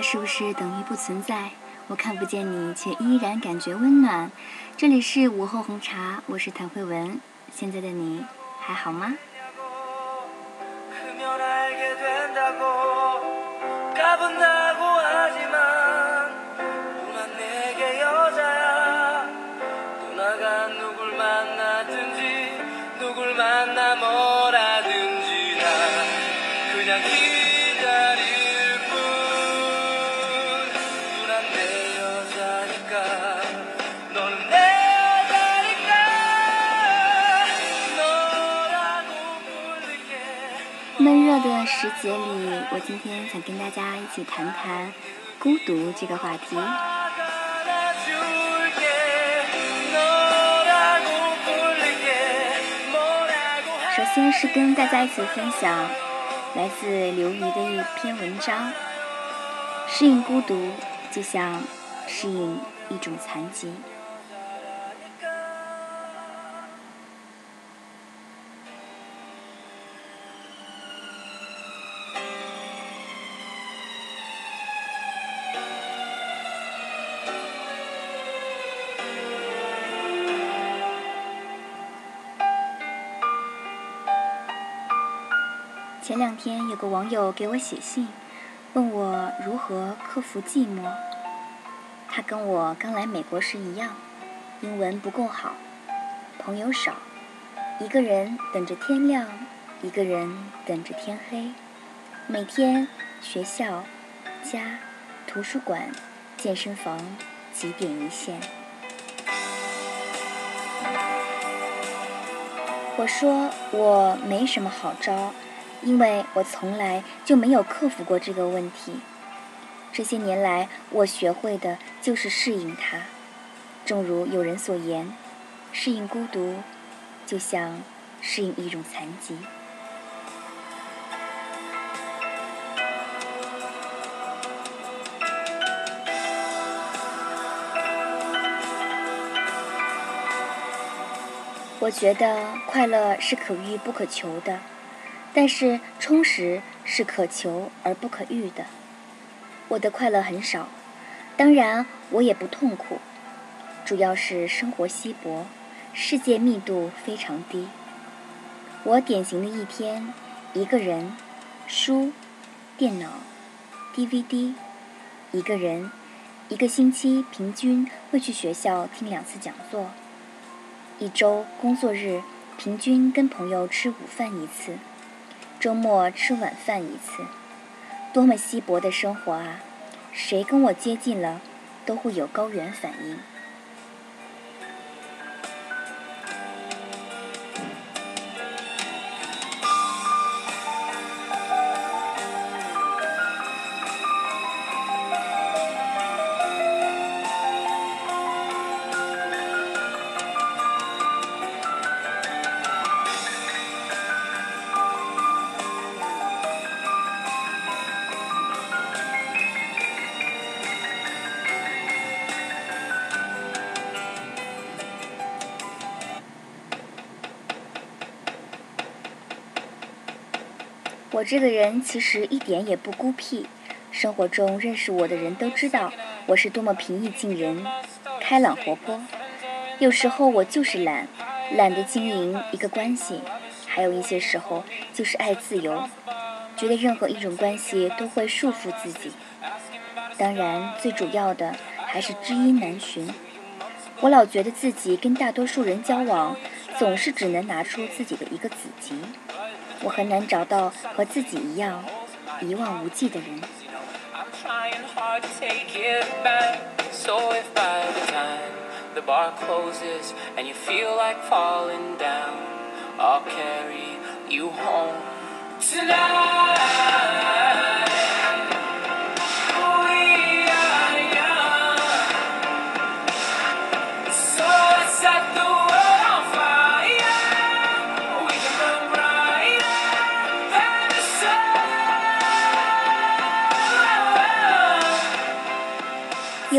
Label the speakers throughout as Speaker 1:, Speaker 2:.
Speaker 1: 是不是等于不存在？我看不见你，却依然感觉温暖。这里是午后红茶，我是谭慧文。现在的你还好吗？节里，我今天想跟大家一起谈谈孤独这个话题。首先是跟大家一起分享来自刘瑜的一篇文章：适应孤独，就像适应一种残疾。有个网友给我写信，问我如何克服寂寞。他跟我刚来美国时一样，英文不够好，朋友少，一个人等着天亮，一个人等着天黑，每天学校、家、图书馆、健身房几点一线。我说我没什么好招。因为我从来就没有克服过这个问题，这些年来我学会的就是适应它。正如有人所言，适应孤独，就像适应一种残疾。我觉得快乐是可遇不可求的。但是充实是可求而不可遇的。我的快乐很少，当然我也不痛苦，主要是生活稀薄，世界密度非常低。我典型的一天，一个人，书，电脑，DVD，一个人，一个星期平均会去学校听两次讲座，一周工作日平均跟朋友吃午饭一次。周末吃晚饭一次，多么稀薄的生活啊！谁跟我接近了，都会有高原反应。我这个人其实一点也不孤僻，生活中认识我的人都知道我是多么平易近人、开朗活泼。有时候我就是懒，懒得经营一个关系；还有一些时候就是爱自由，觉得任何一种关系都会束缚自己。当然，最主要的还是知音难寻。我老觉得自己跟大多数人交往。总是只能拿出自己的一个子集，我很难找到和自己一样一望无际的人。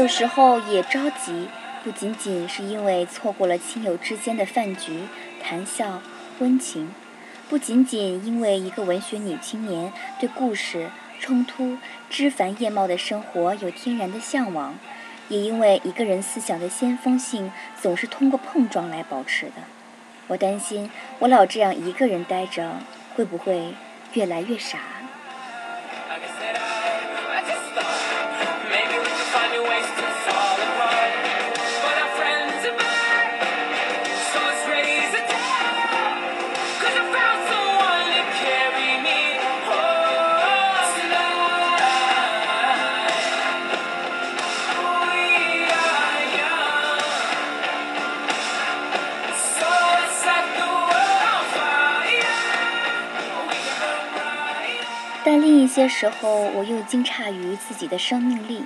Speaker 1: 有时候也着急，不仅仅是因为错过了亲友之间的饭局、谈笑、温情，不仅仅因为一个文学女青年对故事、冲突、枝繁叶茂的生活有天然的向往，也因为一个人思想的先锋性总是通过碰撞来保持的。我担心，我老这样一个人待着，会不会越来越傻？些时候，我又惊诧于自己的生命力，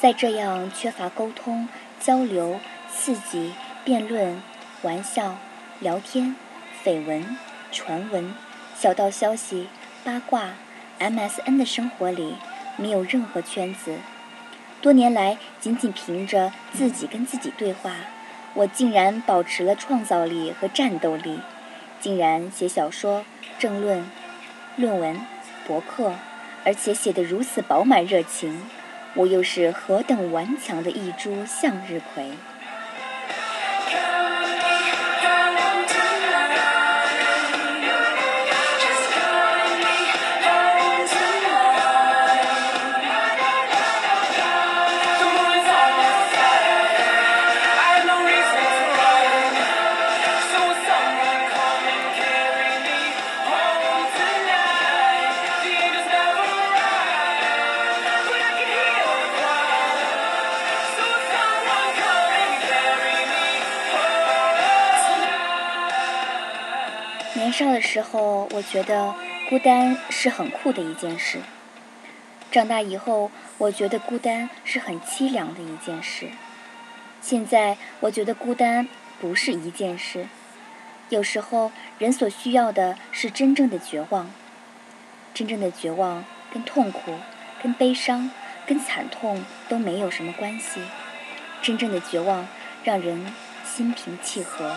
Speaker 1: 在这样缺乏沟通、交流、刺激、辩论、玩笑、聊天、绯闻、传闻、小道消息、八卦、MSN 的生活里，没有任何圈子。多年来，仅仅凭着自己跟自己对话，我竟然保持了创造力和战斗力，竟然写小说、政论、论文。博客，而且写得如此饱满热情，我又是何等顽强的一株向日葵。年少的时候，我觉得孤单是很酷的一件事。长大以后，我觉得孤单是很凄凉的一件事。现在，我觉得孤单不是一件事。有时候，人所需要的是真正的绝望。真正的绝望跟痛苦、跟悲伤、跟惨痛都没有什么关系。真正的绝望让人心平气和。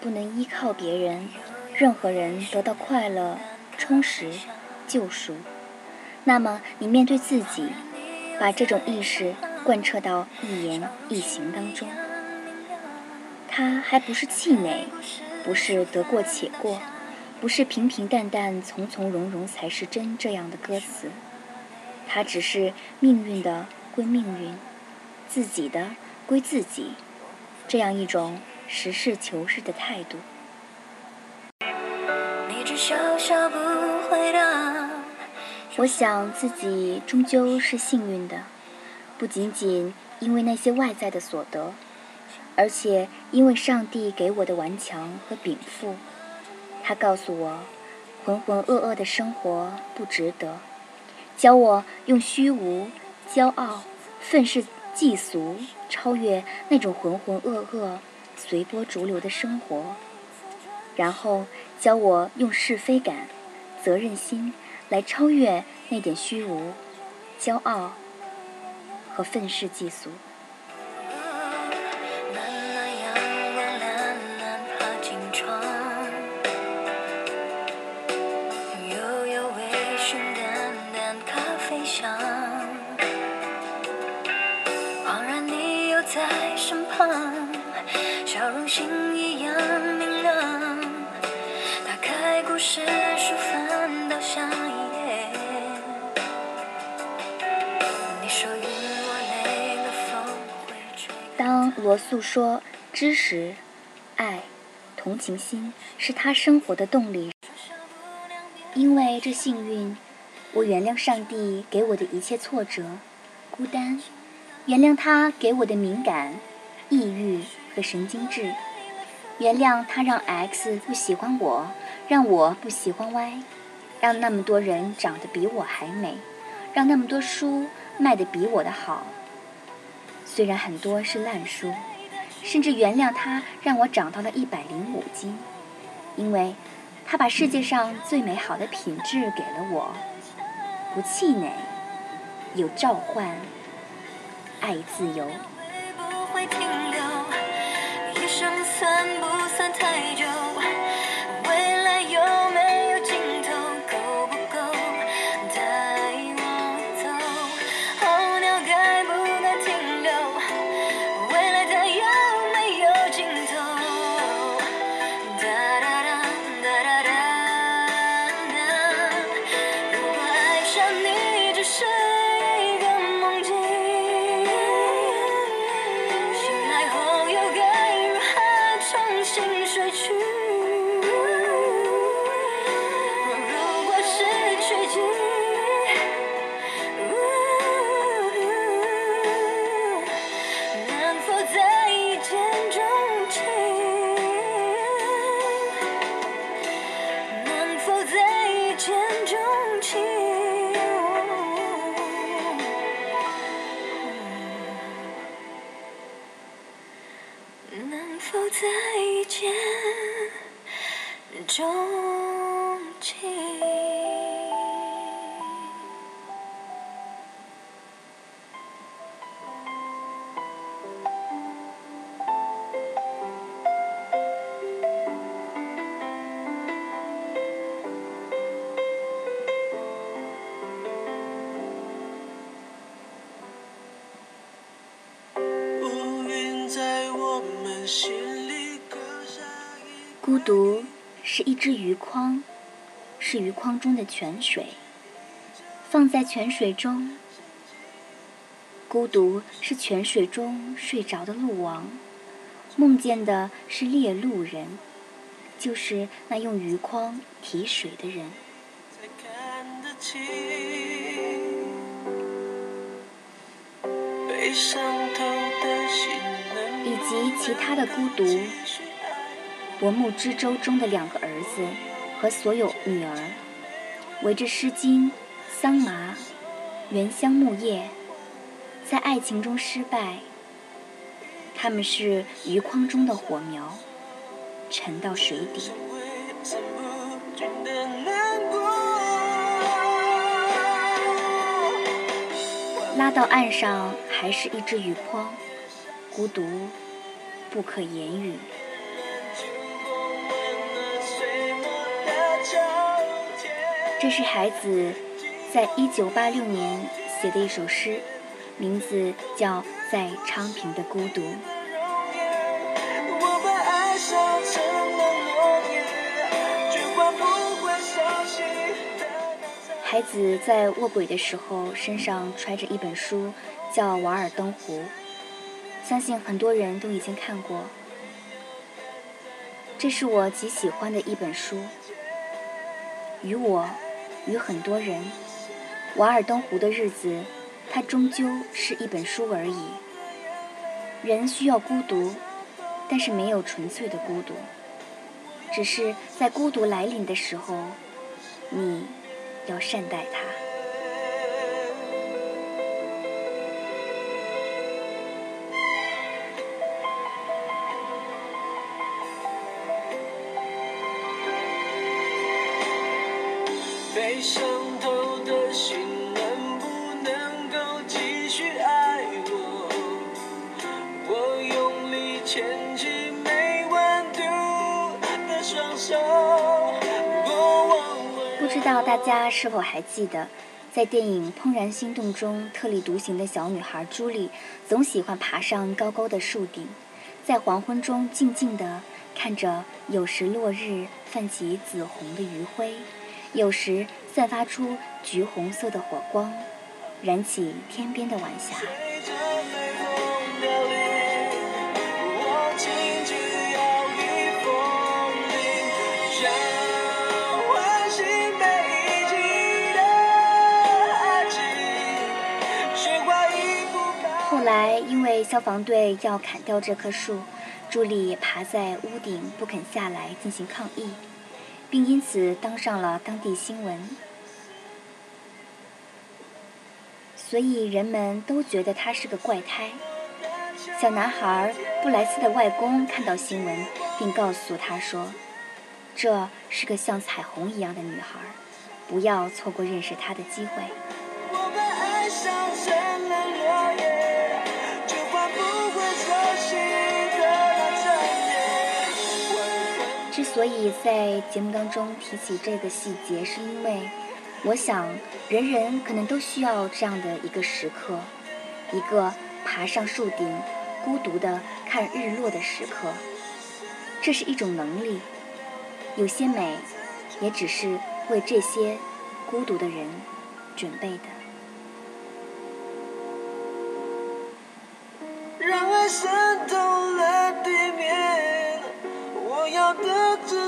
Speaker 1: 不能依靠别人、任何人得到快乐、充实、救赎，那么你面对自己，把这种意识贯彻到一言一行当中。它还不是气馁，不是得过且过，不是平平淡淡、从从容容才是真这样的歌词。它只是命运的归命运，自己的归自己，这样一种。实事求是的态度。我想自己终究是幸运的，不仅仅因为那些外在的所得，而且因为上帝给我的顽强和禀赋。他告诉我，浑浑噩噩的生活不值得，教我用虚无、骄傲、愤世嫉俗超越那种浑浑噩噩。随波逐流的生活，然后教我用是非感、责任心来超越那点虚无、骄傲和愤世嫉俗。在身旁当罗素说知识、爱、同情心是他生活的动力，因为这幸运，我原谅上帝给我的一切挫折、孤单，原谅他给我的敏感、抑郁。和神经质，原谅他让 X 不喜欢我，让我不喜欢 Y，让那么多人长得比我还美，让那么多书卖得比我的好。虽然很多是烂书，甚至原谅他让我长到了一百零五斤，因为他把世界上最美好的品质给了我：不气馁，有召唤，爱自由。算不算太久？孤独是一只鱼筐，是鱼筐中的泉水，放在泉水中。孤独是泉水中睡着的鹿王，梦见的是猎鹿人，就是那用鱼筐提水的人。及其他的孤独。薄暮之舟中的两个儿子和所有女儿，围着《诗经》、桑麻、原香木叶，在爱情中失败。他们是鱼筐中的火苗，沉到水底。拉到岸上，还是一只鱼筐，孤独，不可言语。这是孩子在一九八六年写的一首诗，名字叫《在昌平的孤独》。孩子在卧轨的时候，身上揣着一本书，叫《瓦尔登湖》，相信很多人都已经看过。这是我极喜欢的一本书，与我。与很多人，《瓦尔登湖的日子》，它终究是一本书而已。人需要孤独，但是没有纯粹的孤独，只是在孤独来临的时候，你要善待它。不知道大家是否还记得，在电影《怦然心动》中，特立独行的小女孩朱莉总喜欢爬上高高的树顶，在黄昏中静静地看着，有时落日泛起紫红的余晖，有时散发出橘红色的火光，燃起天边的晚霞。后来，因为消防队要砍掉这棵树，朱莉爬在屋顶不肯下来进行抗议，并因此当上了当地新闻。所以人们都觉得她是个怪胎。小男孩布莱斯的外公看到新闻，并告诉他说：“这是个像彩虹一样的女孩，不要错过认识她的机会。”之所以在节目当中提起这个细节，是因为我想，人人可能都需要这样的一个时刻，一个爬上树顶，孤独的看日落的时刻。这是一种能力，有些美，也只是为这些孤独的人准备的。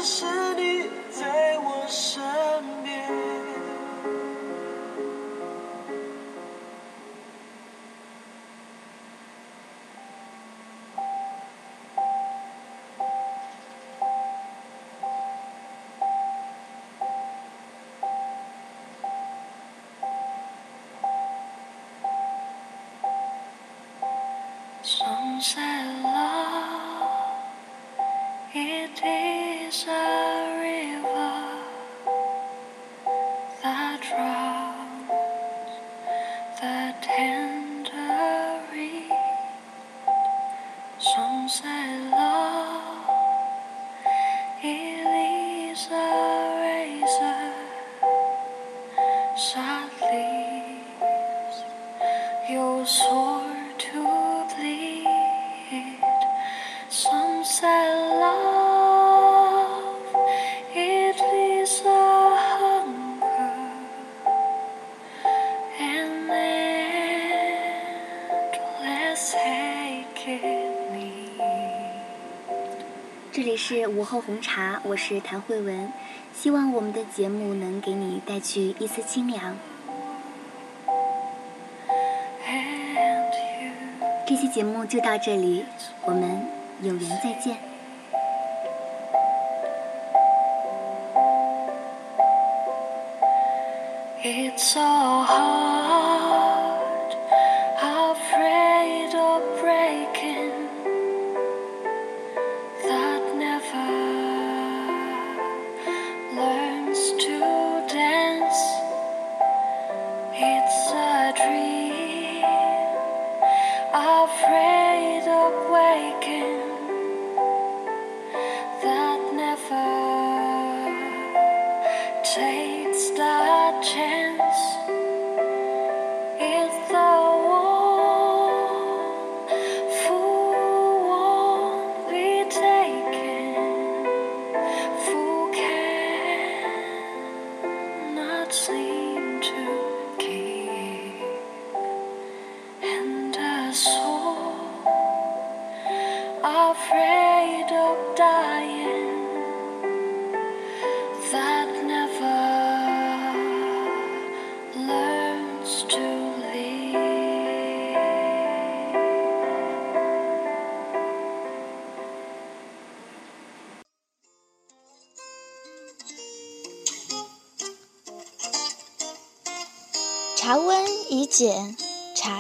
Speaker 1: 是你在我身边。it is a 这里是午后红茶，我是谭慧文，希望我们的节目能给你带去一丝清凉。这期节目就到这里，我们有缘再见。
Speaker 2: It's so hard.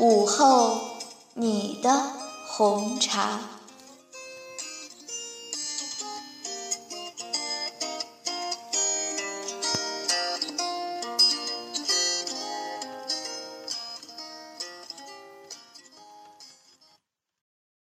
Speaker 3: 午后你的红茶。